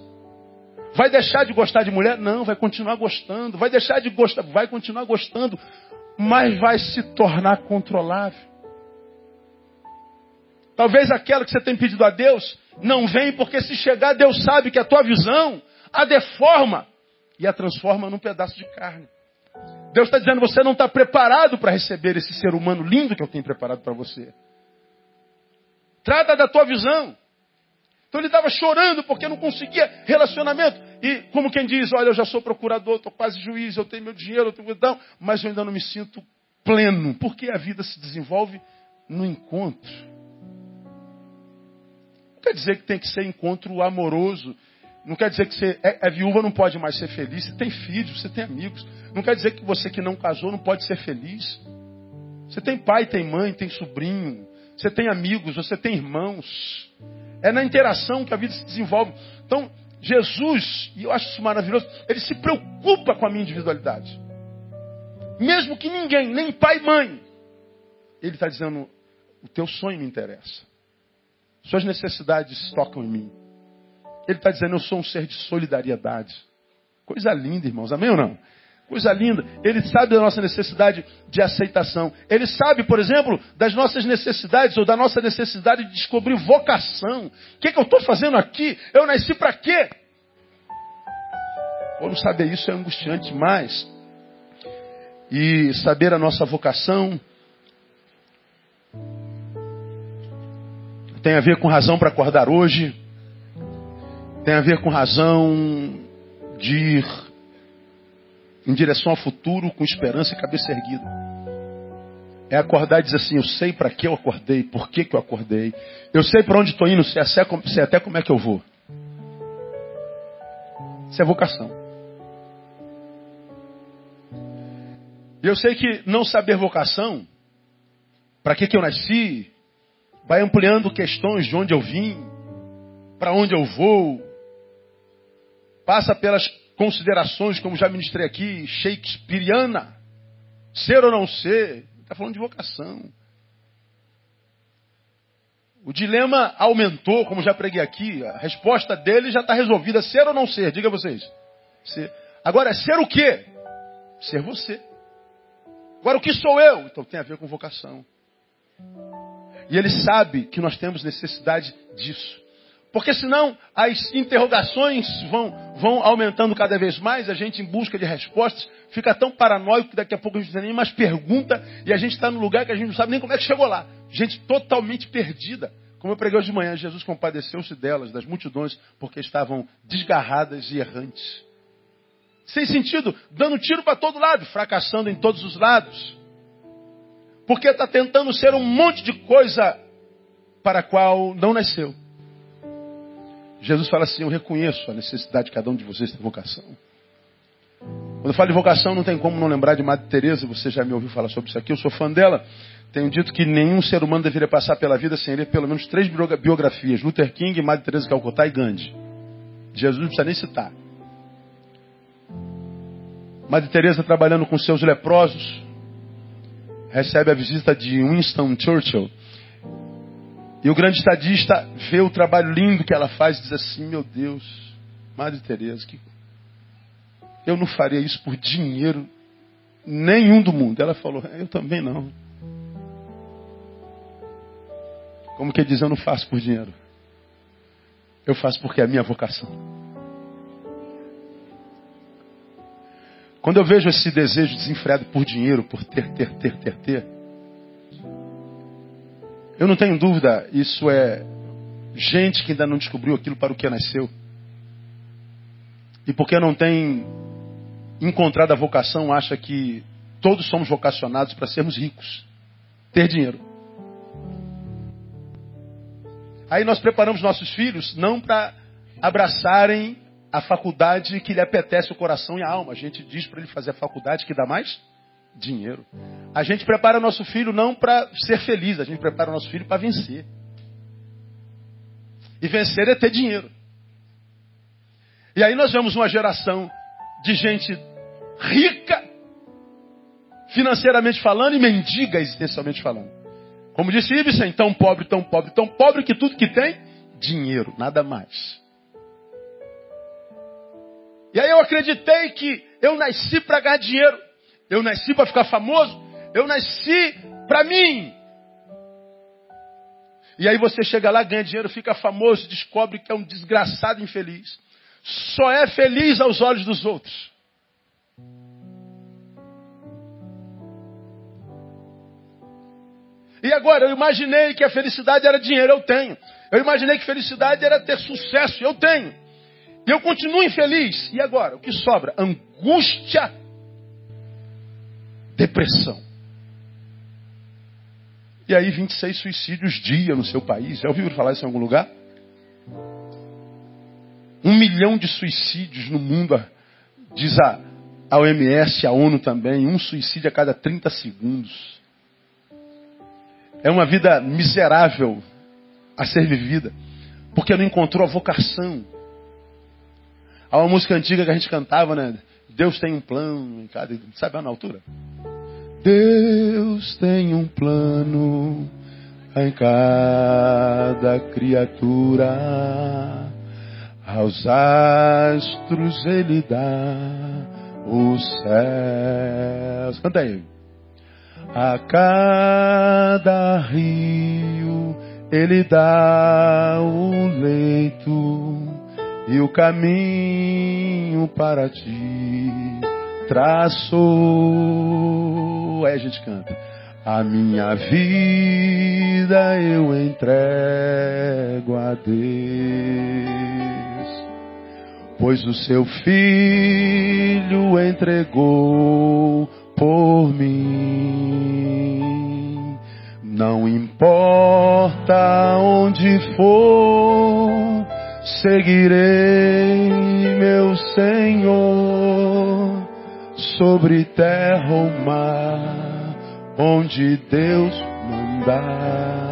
Vai deixar de gostar de mulher? Não, vai continuar gostando. Vai deixar de gostar? Vai continuar gostando, mas vai se tornar controlável. Talvez aquela que você tem pedido a Deus não vem, porque se chegar, Deus sabe que a tua visão a deforma e a transforma num pedaço de carne. Deus está dizendo, você não está preparado para receber esse ser humano lindo que eu tenho preparado para você. Trata da tua visão. Então ele estava chorando porque não conseguia relacionamento. E como quem diz, olha, eu já sou procurador, estou quase juiz, eu tenho meu dinheiro, eu tenho então, mas eu ainda não me sinto pleno. Porque a vida se desenvolve no encontro. Não quer dizer que tem que ser encontro amoroso. Não quer dizer que você é, é viúva, não pode mais ser feliz. Você tem filhos, você tem amigos. Não quer dizer que você que não casou não pode ser feliz. Você tem pai, tem mãe, tem sobrinho. Você tem amigos, você tem irmãos. É na interação que a vida se desenvolve. Então, Jesus, e eu acho isso maravilhoso, ele se preocupa com a minha individualidade. Mesmo que ninguém, nem pai e mãe, ele está dizendo: o teu sonho me interessa. Suas necessidades tocam em mim. Ele está dizendo, eu sou um ser de solidariedade. Coisa linda, irmãos. Amém ou não? Coisa linda. Ele sabe da nossa necessidade de aceitação. Ele sabe, por exemplo, das nossas necessidades ou da nossa necessidade de descobrir vocação. O que, que eu estou fazendo aqui? Eu nasci para quê? Ou não saber isso é angustiante demais. E saber a nossa vocação Tem a ver com razão para acordar hoje. Tem a ver com razão de ir em direção ao futuro com esperança e cabeça erguida. É acordar e dizer assim, eu sei para que eu acordei, por que, que eu acordei. Eu sei para onde estou indo, sei até, como é que eu vou. Isso é vocação. E eu sei que não saber vocação, para que, que eu nasci, vai ampliando questões de onde eu vim, para onde eu vou, passa pelas considerações, como já ministrei aqui, shakespeariana, ser ou não ser, está falando de vocação. O dilema aumentou, como já preguei aqui, a resposta dele já está resolvida, ser ou não ser, diga vocês. Ser. Agora, ser o quê? Ser você. Agora, o que sou eu? Então tem a ver com vocação. E ele sabe que nós temos necessidade disso. Porque senão as interrogações vão, vão aumentando cada vez mais, a gente em busca de respostas fica tão paranoico que daqui a pouco a gente não tem nem mais pergunta e a gente está num lugar que a gente não sabe nem como é que chegou lá. Gente totalmente perdida. Como eu preguei hoje de manhã, Jesus compadeceu-se delas, das multidões, porque estavam desgarradas e errantes. Sem sentido, dando tiro para todo lado, fracassando em todos os lados. Porque está tentando ser um monte de coisa para a qual não nasceu. Jesus fala assim: Eu reconheço a necessidade de cada um de vocês ter vocação. Quando eu falo de vocação, não tem como não lembrar de Madre Teresa. Você já me ouviu falar sobre isso aqui. Eu sou fã dela. Tenho dito que nenhum ser humano deveria passar pela vida sem ler pelo menos três biografias: Luther King, Madre Teresa de Calcutá e Gandhi. Jesus não precisa nem citar. Madre Teresa trabalhando com seus leprosos, recebe a visita de Winston Churchill. E o grande estadista vê o trabalho lindo que ela faz e diz assim: Meu Deus, Madre Teresa, que... eu não faria isso por dinheiro nenhum do mundo. Ela falou: Eu também não. Como que diz: Eu não faço por dinheiro. Eu faço porque é a minha vocação. Quando eu vejo esse desejo desenfreado por dinheiro, por ter, ter, ter, ter, ter, eu não tenho dúvida, isso é gente que ainda não descobriu aquilo para o que nasceu. E porque não tem encontrado a vocação, acha que todos somos vocacionados para sermos ricos, ter dinheiro. Aí nós preparamos nossos filhos não para abraçarem a faculdade que lhe apetece o coração e a alma. A gente diz para ele fazer a faculdade que dá mais dinheiro. A gente prepara nosso filho não para ser feliz, a gente prepara nosso filho para vencer. E vencer é ter dinheiro. E aí nós vemos uma geração de gente rica, financeiramente falando, e mendiga existencialmente falando. Como disse Ibsen, tão pobre, tão pobre, tão pobre que tudo que tem, dinheiro, nada mais. E aí eu acreditei que eu nasci para ganhar dinheiro. Eu nasci para ficar famoso. Eu nasci para mim. E aí você chega lá, ganha dinheiro, fica famoso, descobre que é um desgraçado infeliz. Só é feliz aos olhos dos outros. E agora, eu imaginei que a felicidade era dinheiro, eu tenho. Eu imaginei que felicidade era ter sucesso, eu tenho. E eu continuo infeliz. E agora? O que sobra? Angústia depressão. E aí 26 suicídios dia no seu país. Já ouviu falar isso em algum lugar? Um milhão de suicídios no mundo, diz a, a OMS, a ONU também. Um suicídio a cada 30 segundos. É uma vida miserável a ser vivida, porque não encontrou a vocação. Há uma música antiga que a gente cantava, né? Deus tem um plano, sabe na altura? Deus tem um plano em cada criatura. Aos astros ele dá os céus. Canta aí. A cada rio ele dá o leito e o caminho para ti traçou aí a gente canta. A minha vida eu entrego a Deus, pois o seu filho entregou por mim. Não importa onde for, seguirei meu Senhor sobre terra ou mar, onde Deus mandar.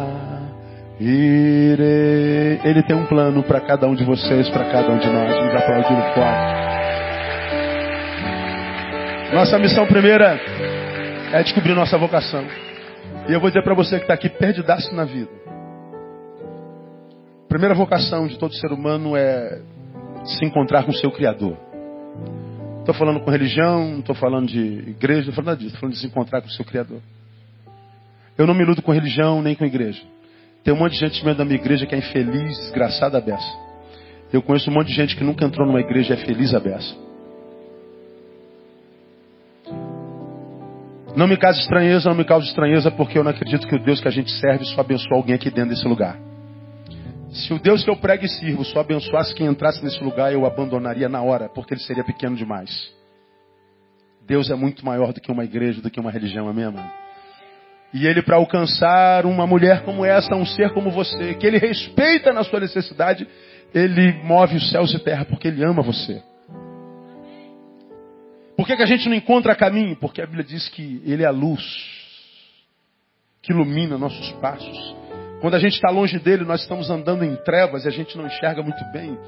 Irei. Ele tem um plano para cada um de vocês, para cada um de nós. Vamos aplaudir o forte. Nossa missão primeira é descobrir nossa vocação. E eu vou dizer para você que está aqui perdidaço na vida. A primeira vocação de todo ser humano é se encontrar com o seu Criador. Estou falando com religião, não estou falando de igreja, não estou falando disso, estou falando de se encontrar com o seu Criador. Eu não me luto com religião nem com igreja. Tem um monte de gente mesmo da minha igreja que é infeliz, desgraçada a beça. Eu conheço um monte de gente que nunca entrou numa igreja e é feliz a beça. Não me cause estranheza, não me cause estranheza, porque eu não acredito que o Deus que a gente serve só abençoe alguém aqui dentro desse lugar. Se o Deus que eu prego e sirvo só abençoasse quem entrasse nesse lugar, eu abandonaria na hora, porque ele seria pequeno demais. Deus é muito maior do que uma igreja, do que uma religião, amém, mano? E ele, para alcançar uma mulher como essa, um ser como você, que ele respeita na sua necessidade, ele move os céus e terra, porque ele ama você. Por que, que a gente não encontra caminho? Porque a Bíblia diz que Ele é a luz que ilumina nossos passos. Quando a gente está longe dele, nós estamos andando em trevas e a gente não enxerga muito bem.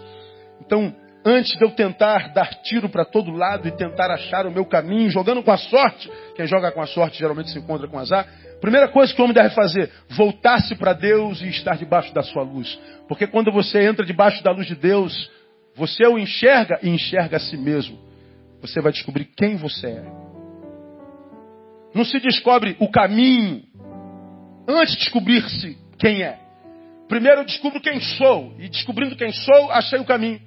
Então, antes de eu tentar dar tiro para todo lado e tentar achar o meu caminho, jogando com a sorte, quem joga com a sorte geralmente se encontra com azar, primeira coisa que o homem deve fazer, voltar-se para Deus e estar debaixo da sua luz. Porque quando você entra debaixo da luz de Deus, você o enxerga e enxerga a si mesmo você vai descobrir quem você é. Não se descobre o caminho antes de descobrir-se quem é. Primeiro eu descubro quem sou. E descobrindo quem sou, achei o caminho.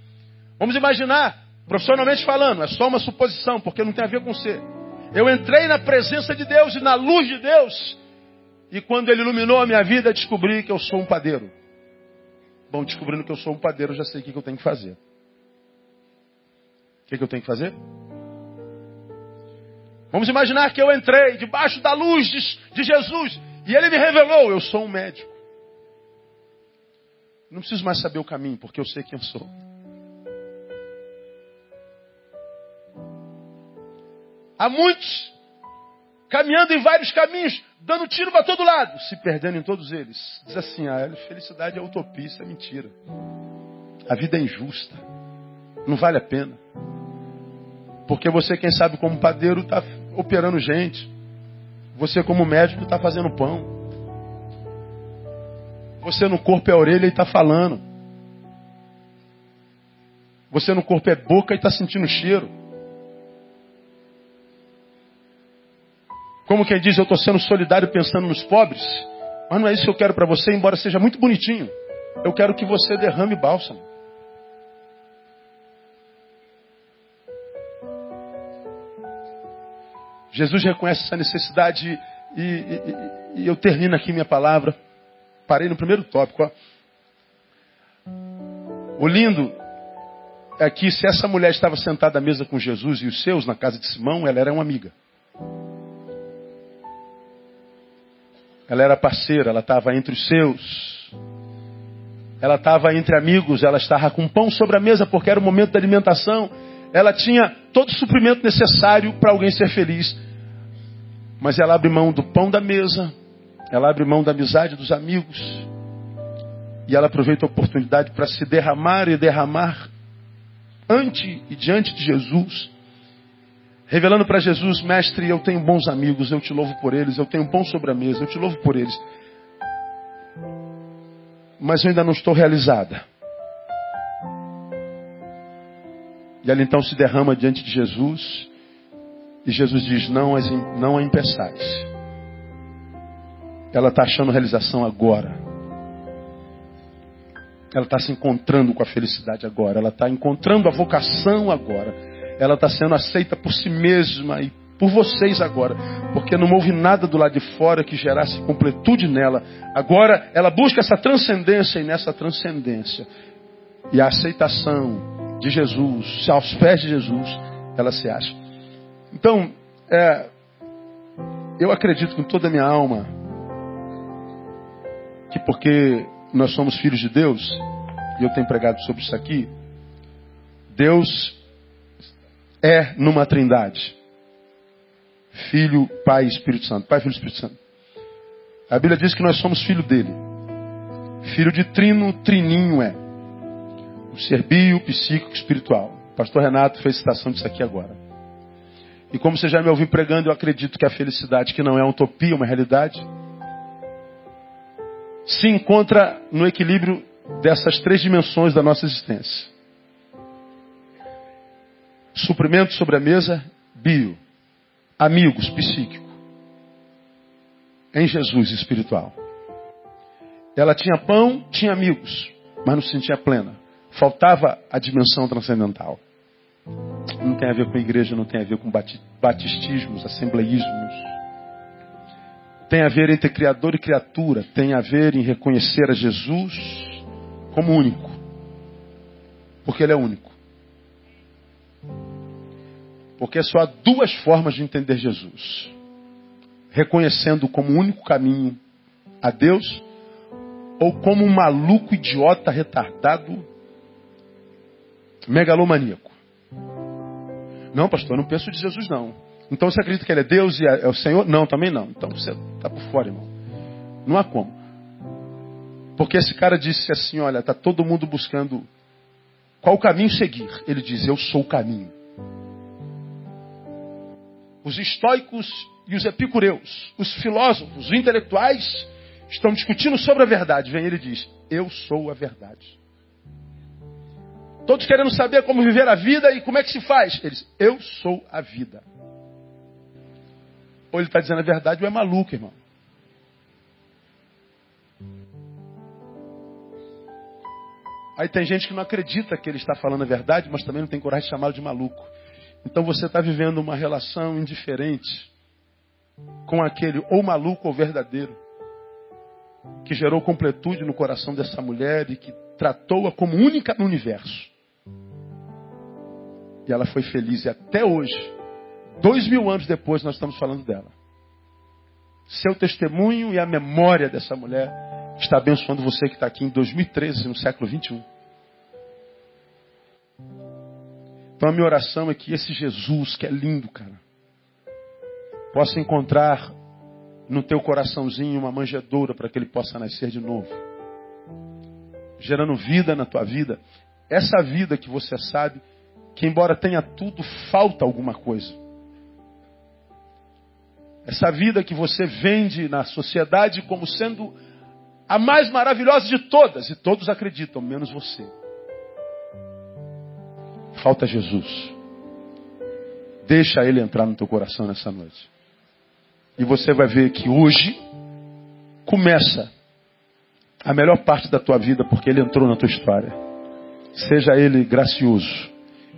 Vamos imaginar, profissionalmente falando, é só uma suposição, porque não tem a ver com ser. Eu entrei na presença de Deus e na luz de Deus. E quando Ele iluminou a minha vida, descobri que eu sou um padeiro. Bom, descobrindo que eu sou um padeiro, já sei o que eu tenho que fazer. O que eu tenho que fazer? Vamos imaginar que eu entrei debaixo da luz de, de Jesus e ele me revelou: eu sou um médico. Não preciso mais saber o caminho, porque eu sei quem eu sou. Há muitos caminhando em vários caminhos, dando tiro para todo lado, se perdendo em todos eles. Diz assim: a ah, felicidade é utopia, isso é mentira. A vida é injusta, não vale a pena. Porque você, quem sabe, como padeiro, está operando gente. Você, como médico, está fazendo pão. Você no corpo é orelha e está falando. Você no corpo é boca e está sentindo cheiro. Como quem diz, eu estou sendo solidário pensando nos pobres. Mas não é isso que eu quero para você, embora seja muito bonitinho. Eu quero que você derrame bálsamo. Jesus reconhece essa necessidade e, e, e, eu termino aqui minha palavra. Parei no primeiro tópico. Ó. O lindo é que se essa mulher estava sentada à mesa com Jesus e os seus na casa de Simão, ela era uma amiga. Ela era parceira, ela estava entre os seus. Ela estava entre amigos, ela estava com pão sobre a mesa porque era o momento da alimentação. Ela tinha todo o suprimento necessário para alguém ser feliz. Mas ela abre mão do pão da mesa, ela abre mão da amizade dos amigos, e ela aproveita a oportunidade para se derramar e derramar ante e diante de Jesus, revelando para Jesus, mestre, eu tenho bons amigos, eu te louvo por eles, eu tenho pão sobre a mesa, eu te louvo por eles. Mas eu ainda não estou realizada. E ela então se derrama diante de Jesus e Jesus diz: Não, não a impeçais. Ela está achando realização agora. Ela está se encontrando com a felicidade agora. Ela está encontrando a vocação agora. Ela está sendo aceita por si mesma e por vocês agora. Porque não houve nada do lado de fora que gerasse completude nela. Agora ela busca essa transcendência e nessa transcendência. E a aceitação de Jesus, aos pés de Jesus, ela se acha. Então, é, eu acredito com toda a minha alma que porque nós somos filhos de Deus, e eu tenho pregado sobre isso aqui, Deus é numa trindade. Filho, Pai e Espírito Santo. Pai, Filho e Espírito Santo. A Bíblia diz que nós somos filho dele. Filho de trino, trininho é. O ser bio, psíquico, espiritual. O pastor Renato fez citação disso aqui agora. E como você já me ouviu pregando, eu acredito que a felicidade, que não é uma utopia, uma realidade, se encontra no equilíbrio dessas três dimensões da nossa existência. Suprimento sobre a mesa, bio. Amigos, psíquico. Em Jesus, espiritual. Ela tinha pão, tinha amigos, mas não se sentia plena. Faltava a dimensão transcendental. Não tem a ver com igreja, não tem a ver com batistismos, assembleísmos. Tem a ver entre criador e criatura. Tem a ver em reconhecer a Jesus como único. Porque ele é único. Porque só há duas formas de entender Jesus: reconhecendo como único caminho a Deus, ou como um maluco, idiota, retardado, megalomaníaco. Não, pastor, eu não penso de Jesus, não. Então você acredita que ele é Deus e é, é o Senhor? Não, também não. Então você está por fora, irmão. Não há como. Porque esse cara disse assim: olha, está todo mundo buscando qual caminho seguir. Ele diz: eu sou o caminho. Os estoicos e os epicureus, os filósofos, os intelectuais, estão discutindo sobre a verdade. Vem ele diz: eu sou a verdade. Todos querendo saber como viver a vida e como é que se faz. Eles, eu sou a vida. Ou ele está dizendo a verdade ou é maluco, irmão. Aí tem gente que não acredita que ele está falando a verdade, mas também não tem coragem de chamá-lo de maluco. Então você está vivendo uma relação indiferente com aquele ou maluco ou verdadeiro que gerou completude no coração dessa mulher e que tratou-a como única no universo. E ela foi feliz. E até hoje, dois mil anos depois, nós estamos falando dela. Seu testemunho e a memória dessa mulher está abençoando você que está aqui em 2013, no século 21. Então a minha oração é que esse Jesus, que é lindo, cara, possa encontrar no teu coraçãozinho uma manjedoura para que ele possa nascer de novo. Gerando vida na tua vida. Essa vida que você sabe que embora tenha tudo, falta alguma coisa. Essa vida que você vende na sociedade como sendo a mais maravilhosa de todas, e todos acreditam, menos você. Falta Jesus. Deixa ele entrar no teu coração nessa noite. E você vai ver que hoje começa a melhor parte da tua vida, porque ele entrou na tua história. Seja ele gracioso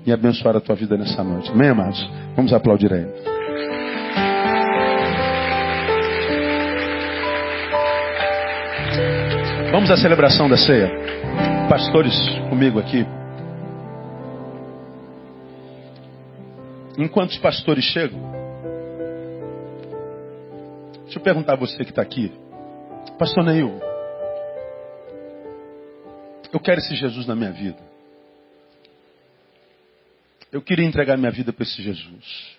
e abençoar a tua vida nessa noite. Amém, amados? Vamos aplaudir a Ele. Vamos à celebração da ceia. Pastores comigo aqui. Enquanto os pastores chegam, deixa eu perguntar a você que está aqui. Pastor Neil, eu quero esse Jesus na minha vida. Eu queria entregar minha vida para esse Jesus.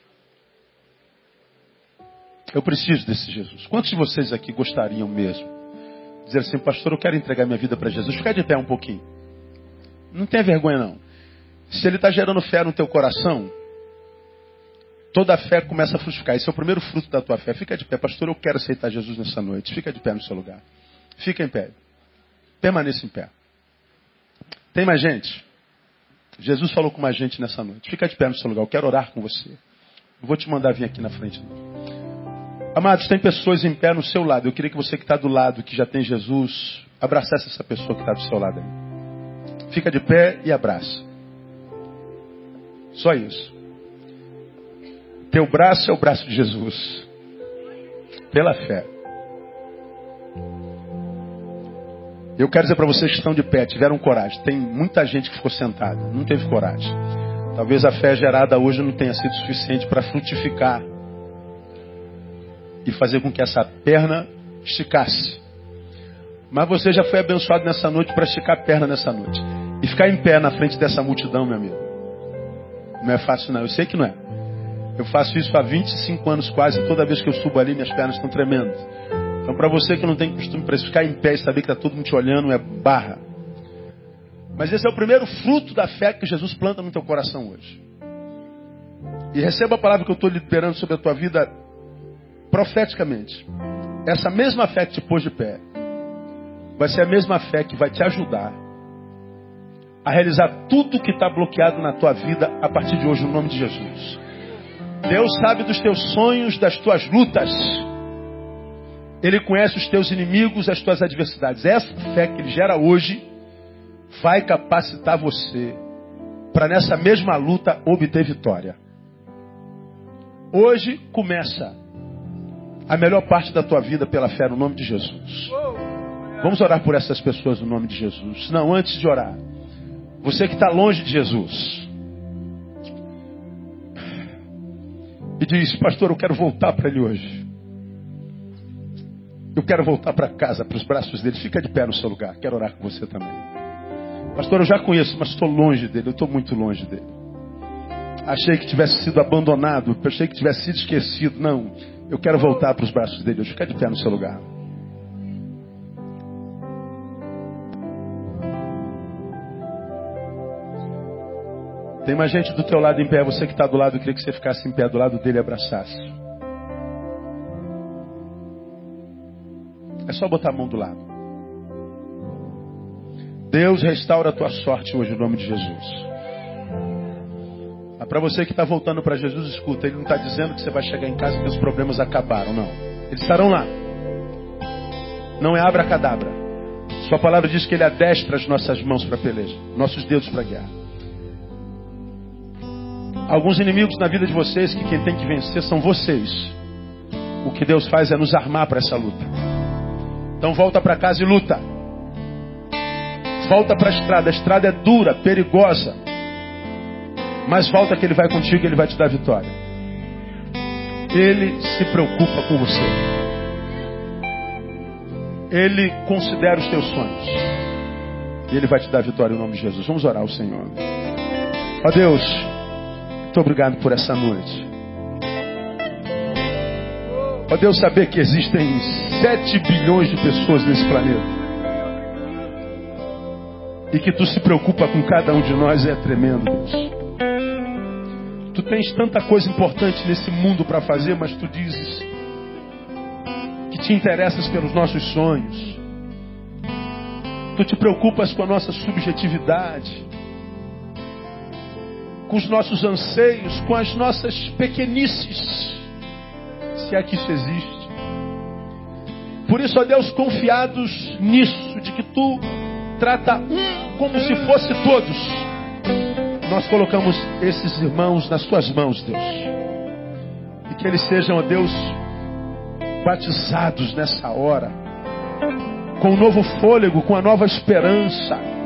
Eu preciso desse Jesus. Quantos de vocês aqui gostariam mesmo? Dizer assim, pastor, eu quero entregar minha vida para Jesus. Fica de pé um pouquinho. Não tenha vergonha, não. Se ele está gerando fé no teu coração, toda a fé começa a frutificar. Esse é o primeiro fruto da tua fé. Fica de pé, pastor, eu quero aceitar Jesus nessa noite. Fica de pé no seu lugar. Fica em pé. Permaneça em pé. Tem mais gente? Jesus falou com mais gente nessa noite. Fica de pé no seu lugar, eu quero orar com você. Eu vou te mandar vir aqui na frente. Amados, tem pessoas em pé no seu lado. Eu queria que você que está do lado, que já tem Jesus, abraçasse essa pessoa que está do seu lado aí. Fica de pé e abraça. Só isso. Teu braço é o braço de Jesus. Pela fé. Eu quero dizer para vocês que estão de pé, tiveram coragem. Tem muita gente que ficou sentada, não teve coragem. Talvez a fé gerada hoje não tenha sido suficiente para frutificar e fazer com que essa perna esticasse. Mas você já foi abençoado nessa noite para esticar a perna nessa noite. E ficar em pé na frente dessa multidão, meu amigo. Não é fácil não, eu sei que não é. Eu faço isso há 25 anos quase, toda vez que eu subo ali, minhas pernas estão tremendo. Então, para você que não tem costume para ficar em pé e saber que está todo mundo te olhando, é barra. Mas esse é o primeiro fruto da fé que Jesus planta no teu coração hoje. E receba a palavra que eu estou liberando sobre a tua vida profeticamente. Essa mesma fé que te pôs de pé vai ser a mesma fé que vai te ajudar a realizar tudo que está bloqueado na tua vida a partir de hoje, no nome de Jesus. Deus sabe dos teus sonhos, das tuas lutas. Ele conhece os teus inimigos, as tuas adversidades. Essa fé que ele gera hoje vai capacitar você para nessa mesma luta obter vitória. Hoje começa a melhor parte da tua vida pela fé no nome de Jesus. Vamos orar por essas pessoas no nome de Jesus. Não, antes de orar, você que está longe de Jesus e diz, pastor, eu quero voltar para ele hoje. Eu quero voltar para casa, para os braços dele. Fica de pé no seu lugar. Quero orar com você também. Pastor, eu já conheço, mas estou longe dele. Eu estou muito longe dele. Achei que tivesse sido abandonado. Achei que tivesse sido esquecido. Não. Eu quero voltar para os braços dele. Fica de pé no seu lugar. Tem mais gente do teu lado em pé. Você que está do lado, eu queria que você ficasse em pé do lado dele e abraçasse. É só botar a mão do lado. Deus restaura a tua sorte hoje, no nome de Jesus. Para você que está voltando para Jesus, escuta, Ele não está dizendo que você vai chegar em casa e que os problemas acabaram, não. Eles estarão lá. Não é abracadabra. Sua palavra diz que Ele adestra as nossas mãos para peleja, nossos dedos para guerra. Alguns inimigos na vida de vocês que quem tem que vencer são vocês. O que Deus faz é nos armar para essa luta. Então volta para casa e luta. Volta para a estrada. A estrada é dura, perigosa. Mas volta que Ele vai contigo e Ele vai te dar vitória. Ele se preocupa com você. Ele considera os teus sonhos. E Ele vai te dar vitória em nome de Jesus. Vamos orar ao Senhor. Ó Deus. Muito obrigado por essa noite. Ó Deus, saber que existem 7 bilhões de pessoas nesse planeta. E que tu se preocupa com cada um de nós é tremendo, Deus. Tu tens tanta coisa importante nesse mundo para fazer, mas tu dizes que te interessas pelos nossos sonhos. Tu te preocupas com a nossa subjetividade com os nossos anseios, com as nossas pequenices, se é que isso existe. Por isso, ó Deus, confiados nisso, de que tu trata um como se fosse todos, nós colocamos esses irmãos nas tuas mãos, Deus. E que eles sejam, ó Deus, batizados nessa hora, com um novo fôlego, com a nova esperança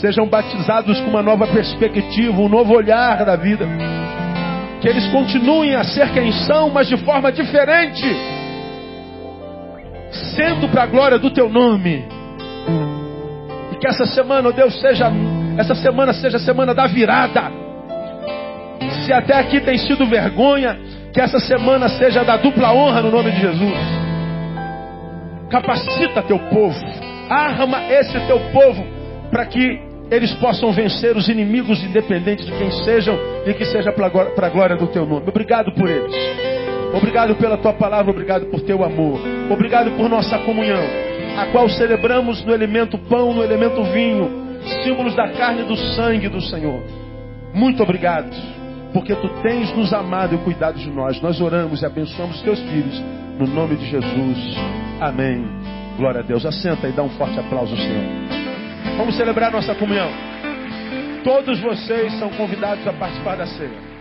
sejam batizados com uma nova perspectiva, um novo olhar da vida. Que eles continuem a ser quem são, mas de forma diferente, sendo para a glória do teu nome. E que essa semana, oh Deus, seja essa semana seja a semana da virada. Se até aqui tem sido vergonha, que essa semana seja da dupla honra no nome de Jesus. Capacita teu povo, arma esse teu povo para que eles possam vencer os inimigos, independentes de quem sejam, e que seja para a glória do teu nome. Obrigado por eles. Obrigado pela tua palavra, obrigado por teu amor. Obrigado por nossa comunhão, a qual celebramos no elemento pão, no elemento vinho, símbolos da carne e do sangue do Senhor. Muito obrigado, porque tu tens nos amado e cuidado de nós. Nós oramos e abençoamos os teus filhos, no nome de Jesus. Amém. Glória a Deus. Assenta e dá um forte aplauso ao Senhor. Vamos celebrar nossa comunhão. Todos vocês são convidados a participar da ceia.